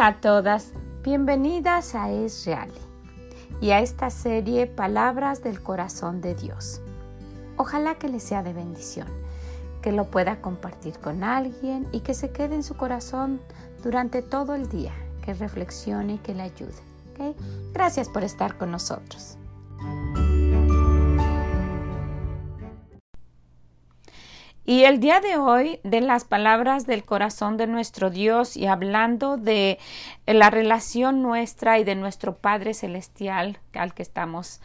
Hola a todas, bienvenidas a Es Real y a esta serie Palabras del Corazón de Dios. Ojalá que les sea de bendición, que lo pueda compartir con alguien y que se quede en su corazón durante todo el día, que reflexione y que le ayude. Gracias por estar con nosotros. Y el día de hoy, de las palabras del corazón de nuestro Dios y hablando de la relación nuestra y de nuestro Padre Celestial al que estamos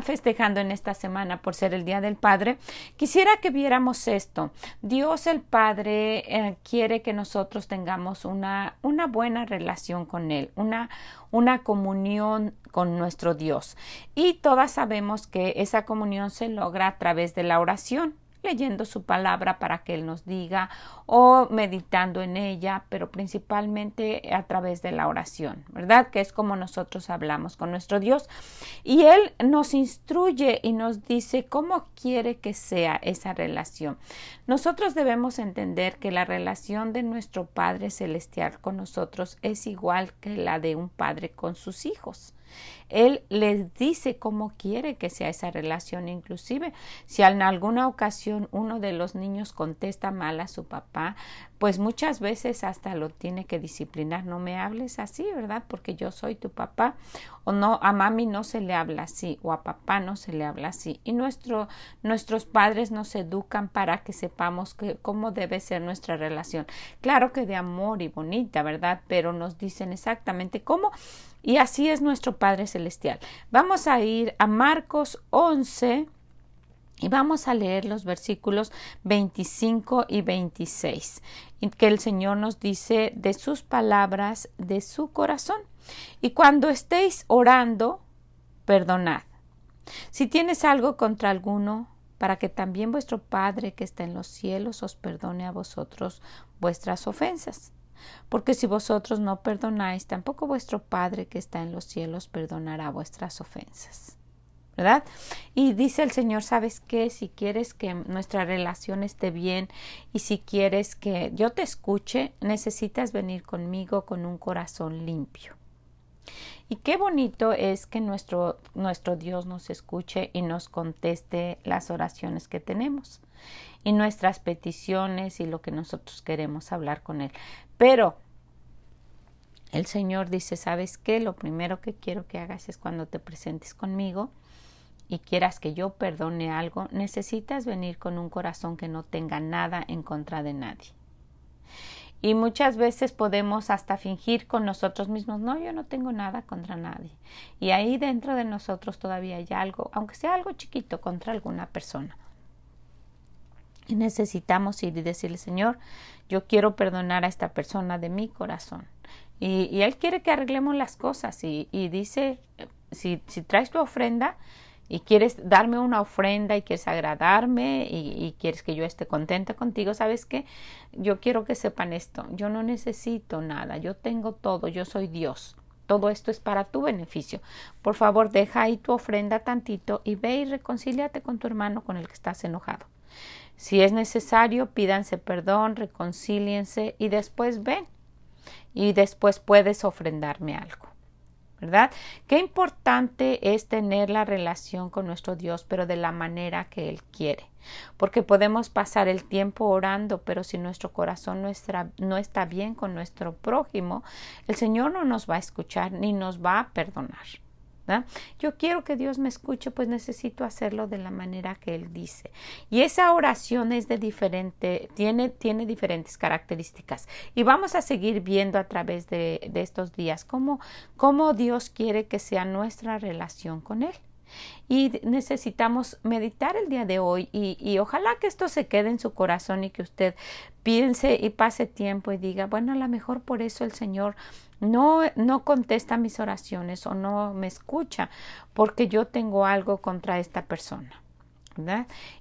festejando en esta semana por ser el Día del Padre, quisiera que viéramos esto. Dios el Padre eh, quiere que nosotros tengamos una, una buena relación con Él, una, una comunión con nuestro Dios. Y todas sabemos que esa comunión se logra a través de la oración leyendo su palabra para que Él nos diga o meditando en ella, pero principalmente a través de la oración, ¿verdad? Que es como nosotros hablamos con nuestro Dios. Y Él nos instruye y nos dice cómo quiere que sea esa relación. Nosotros debemos entender que la relación de nuestro Padre Celestial con nosotros es igual que la de un padre con sus hijos. Él les dice cómo quiere que sea esa relación. Inclusive, si en alguna ocasión uno de los niños contesta mal a su papá, pues muchas veces hasta lo tiene que disciplinar. No me hables así, ¿verdad? Porque yo soy tu papá. O no, a mami no se le habla así, o a papá no se le habla así. Y nuestro, nuestros padres nos educan para que sepamos que, cómo debe ser nuestra relación. Claro que de amor y bonita, ¿verdad? Pero nos dicen exactamente cómo. Y así es nuestro Padre Celestial. Vamos a ir a Marcos 11 y vamos a leer los versículos 25 y 26, que el Señor nos dice de sus palabras, de su corazón. Y cuando estéis orando, perdonad. Si tienes algo contra alguno, para que también vuestro Padre que está en los cielos os perdone a vosotros vuestras ofensas. Porque si vosotros no perdonáis, tampoco vuestro Padre que está en los cielos perdonará vuestras ofensas. ¿verdad? Y dice el Señor, ¿sabes qué? Si quieres que nuestra relación esté bien y si quieres que yo te escuche, necesitas venir conmigo con un corazón limpio. Y qué bonito es que nuestro, nuestro Dios nos escuche y nos conteste las oraciones que tenemos y nuestras peticiones y lo que nosotros queremos hablar con Él. Pero el Señor dice, ¿sabes qué? Lo primero que quiero que hagas es cuando te presentes conmigo, y quieras que yo perdone algo, necesitas venir con un corazón que no tenga nada en contra de nadie. Y muchas veces podemos hasta fingir con nosotros mismos, no, yo no tengo nada contra nadie. Y ahí dentro de nosotros todavía hay algo, aunque sea algo chiquito, contra alguna persona. Y necesitamos ir y decirle, Señor, yo quiero perdonar a esta persona de mi corazón. Y, Él quiere que arreglemos las cosas. Y, y dice, si, si traes tu ofrenda, y quieres darme una ofrenda y quieres agradarme y, quieres que yo esté contenta contigo, ¿sabes qué? Yo quiero que sepan esto, yo no necesito nada, yo tengo todo, yo soy Dios. Todo esto es para tu beneficio. Por favor, deja ahí tu ofrenda tantito y ve y reconcíliate con tu hermano con el que estás enojado. Si es necesario, pídanse perdón, reconcíliense y después ven. Y después puedes ofrendarme algo. ¿verdad? Qué importante es tener la relación con nuestro Dios, pero de la manera que Él quiere. Porque podemos pasar el tiempo orando, pero si nuestro corazón no está, no está bien con nuestro prójimo, el Señor no nos va a escuchar ni nos va a perdonar. Yo quiero que Dios me escuche, pues necesito hacerlo de la manera que Él dice. Y esa oración es de diferente, tiene, tiene diferentes características. Y vamos a seguir viendo a través de, de estos días cómo, cómo Dios quiere que sea nuestra relación con Él. Y necesitamos meditar el día de hoy y, y, ojalá que esto se quede en su corazón y que usted piense y pase tiempo y diga, bueno, a lo mejor por eso el Señor no, no contesta mis oraciones o no me escucha porque yo tengo algo contra esta persona.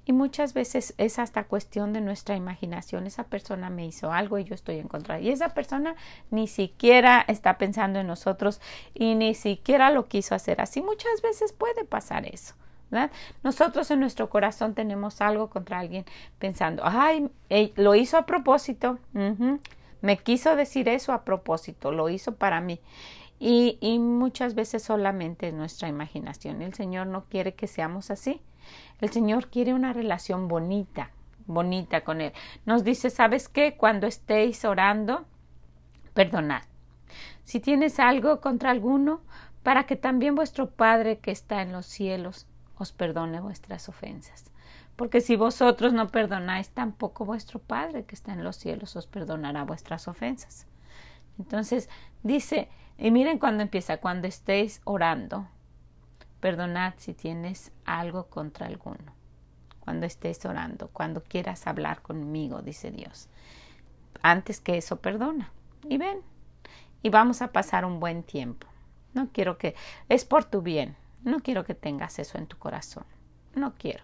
Y muchas veces es hasta cuestión de nuestra imaginación. Esa persona me hizo algo y yo estoy en contra. Y esa persona ni siquiera está pensando en nosotros y ni siquiera lo quiso hacer así. Muchas veces puede pasar eso. Nosotros en nuestro corazón tenemos algo contra alguien pensando, ay, lo hizo a propósito. me quiso decir eso a propósito, lo hizo para mí. Y, y muchas veces solamente es nuestra imaginación. El Señor no quiere que seamos así. El Señor quiere una relación bonita, bonita con Él. Nos dice, ¿sabes qué? Cuando estéis orando, perdonad. Si tienes algo contra alguno, para que también vuestro Padre que está en los cielos os perdone vuestras ofensas. Porque si vosotros no perdonáis, tampoco vuestro Padre que está en los cielos os perdonará vuestras ofensas. Entonces dice, y miren cuando empieza, cuando estéis orando, perdonad si tienes algo contra alguno. Cuando estés orando, cuando quieras hablar conmigo, dice Dios. Antes que eso, perdona. Y ven, y vamos a pasar un buen tiempo. No quiero que, es por tu bien, no quiero que tengas eso en tu corazón, no quiero.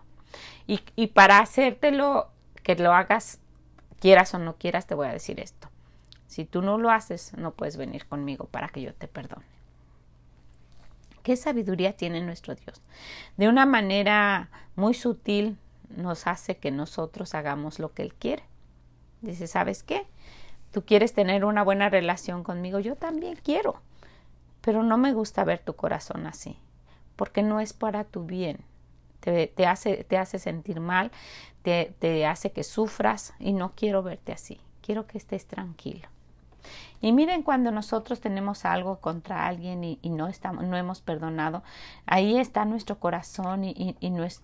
Y, y para hacértelo, que lo hagas, quieras o no quieras, te voy a decir esto. Si tú no lo haces, no puedes venir conmigo para que yo te perdone. ¿Qué sabiduría tiene nuestro Dios? De una manera muy sutil nos hace que nosotros hagamos lo que Él quiere. Dice, ¿sabes qué? Tú quieres tener una buena relación conmigo, yo también quiero, pero no me gusta ver tu corazón así, porque no es para tu bien. Te, hace, te hace sentir mal, te, te hace que sufras y no quiero verte así. Quiero que estés tranquilo. Y miren cuando nosotros tenemos algo contra alguien y, no, estamos, no hemos perdonado, ahí está nuestro corazón y,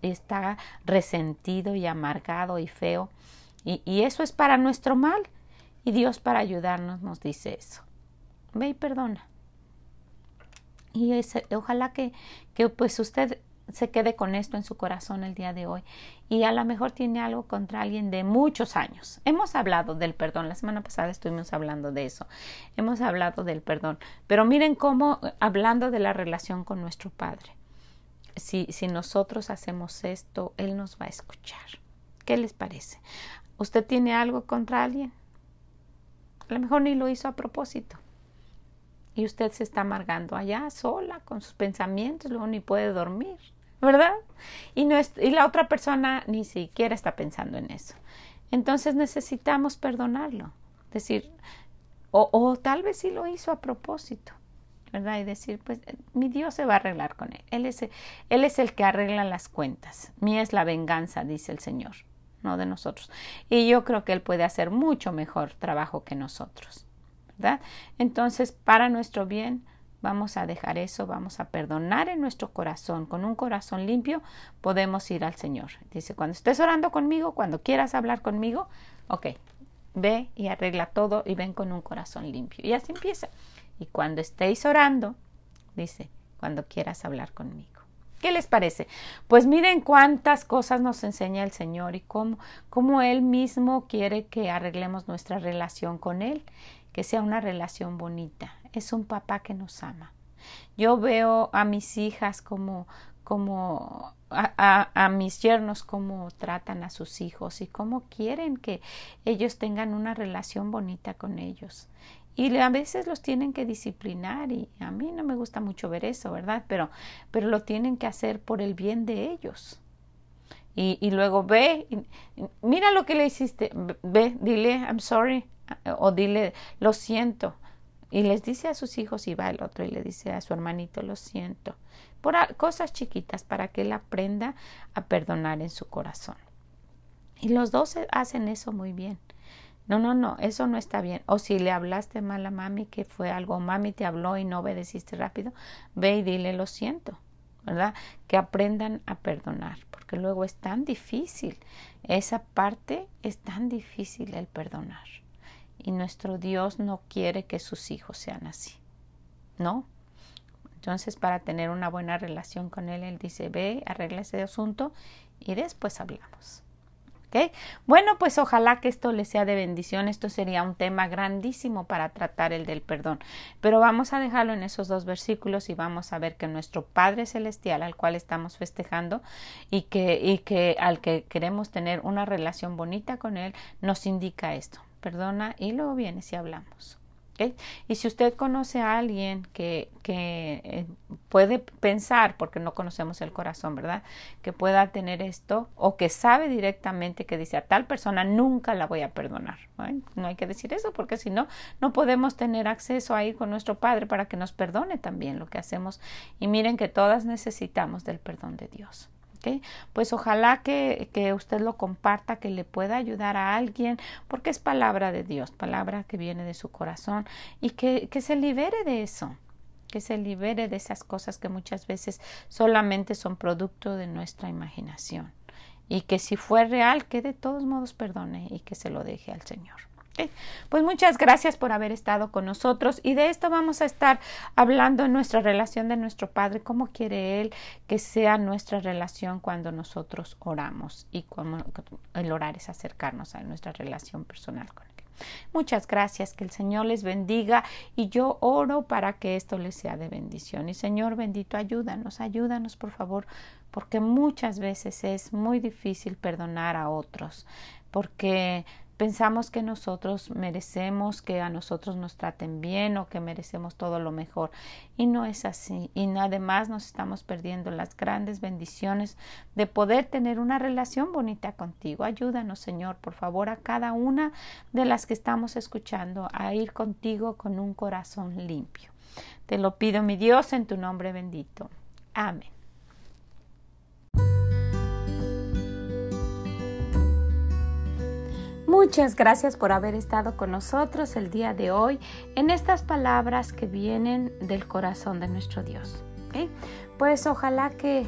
está resentido y amargado y feo. Y, eso es para nuestro mal. Y Dios para ayudarnos nos dice eso. Ve y perdona. Y ojalá que, que pues usted se quede con esto en su corazón el día de hoy. Y a lo mejor tiene algo contra alguien de muchos años. Hemos hablado del perdón. La semana pasada estuvimos hablando de eso. Hemos hablado del perdón. Pero miren cómo, hablando de la relación con nuestro Padre, si, si nosotros hacemos esto, Él nos va a escuchar. ¿Qué les parece? ¿Usted tiene algo contra alguien? A lo mejor ni lo hizo a propósito. Y usted se está amargando allá sola con sus pensamientos, luego ni puede dormir, ¿verdad? Y, la otra persona ni siquiera está pensando en eso. Entonces necesitamos perdonarlo. Decir, o, o tal vez sí lo hizo a propósito. ¿verdad? Y decir, pues mi Dios se va a arreglar con él. Él es, él es el que arregla las cuentas. Mía es la venganza, dice el Señor no de nosotros. Y yo creo que Él puede hacer mucho mejor trabajo que nosotros, Entonces, para nuestro bien, vamos a dejar eso, vamos a perdonar en nuestro corazón. Con un corazón limpio podemos ir al Señor. Dice, cuando estés orando conmigo, cuando quieras hablar conmigo, ok, ve y arregla todo y ven con un corazón limpio. Y así empieza. Y cuando estéis orando, dice, cuando quieras hablar conmigo. ¿Qué les parece? Pues miren cuántas cosas nos enseña el Señor y cómo, cómo Él mismo quiere que arreglemos nuestra relación con Él, que sea una relación bonita. Es un papá que nos ama. Yo veo a mis hijas como, como a, a, mis yernos cómo tratan a sus hijos y cómo quieren que ellos tengan una relación bonita con ellos. Y a veces los tienen que disciplinar y a mí no me gusta mucho ver eso, ¿verdad? Pero, pero lo tienen que hacer por el bien de ellos. Y, y luego ve, mira lo que le hiciste, ve, dile, I'm sorry, o dile, lo siento. Y les dice a sus hijos y va el otro y le dice a su hermanito, lo siento. Por cosas chiquitas para que él aprenda a perdonar en su corazón. Y los dos hacen eso muy bien. No, no, no, eso no está bien. O si le hablaste mal a mami, que fue algo, mami te habló y no obedeciste rápido, ve y dile lo siento, ¿verdad? Que aprendan a perdonar, porque luego es tan difícil. Esa parte es tan difícil el perdonar. Y nuestro Dios no quiere que sus hijos sean así. ¿No? Entonces, para tener una buena relación con Él, Él dice, ve, arregla ese asunto y después hablamos. Bueno, pues ojalá que esto les sea de bendición. Esto sería un tema grandísimo para tratar el del perdón. Pero vamos a dejarlo en esos dos versículos y vamos a ver que nuestro Padre Celestial, al cual estamos festejando y que, y que al que queremos tener una relación bonita con Él, nos indica esto. Perdona y luego vienes y hablamos. Y si usted conoce a alguien que, que eh, puede pensar, porque no conocemos el corazón, ¿verdad? Que pueda tener esto o que sabe directamente que dice a tal persona nunca la voy a perdonar. No hay que decir eso porque si no, no podemos tener acceso a ir con nuestro Padre para que nos perdone también lo que hacemos. Y miren que todas necesitamos del perdón de Dios. Pues ojalá que, que, usted lo comparta, que le pueda ayudar a alguien, porque es palabra de Dios, palabra que viene de su corazón y que, que se libere de eso que se libere de esas cosas que muchas veces solamente son producto de nuestra imaginación y que si fue real que de todos modos perdone y que se lo deje al Señor. Pues muchas gracias por haber estado con nosotros y de esto vamos a estar hablando en nuestra relación de nuestro Padre, cómo quiere Él que sea nuestra relación cuando nosotros oramos y cómo el orar es acercarnos a nuestra relación personal con Él. Muchas gracias, que el Señor les bendiga y yo oro para que esto les sea de bendición. Y Señor bendito, ayúdanos, ayúdanos por favor, porque muchas veces es muy difícil perdonar a otros, porque pensamos que nosotros merecemos que a nosotros nos traten bien o que merecemos todo lo mejor. Y no es así. Y además nos estamos perdiendo las grandes bendiciones de poder tener una relación bonita contigo. Ayúdanos, Señor, por favor, a cada una de las que estamos escuchando a ir contigo con un corazón limpio. Te lo pido, mi Dios, en tu nombre bendito. Amén. Muchas gracias por haber estado con nosotros el día de hoy en estas palabras que vienen del corazón de nuestro Dios. Pues ojalá que,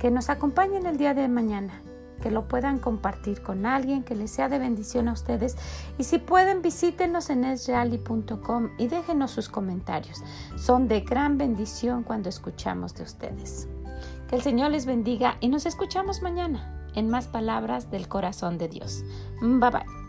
que nos acompañen el día de mañana, que lo puedan compartir con alguien, que les sea de bendición a ustedes. Y si pueden, visítenos en esreali.com y déjenos sus comentarios. Son de gran bendición cuando escuchamos de ustedes. Que el Señor les bendiga y nos escuchamos mañana en más palabras del corazón de Dios. Bye bye.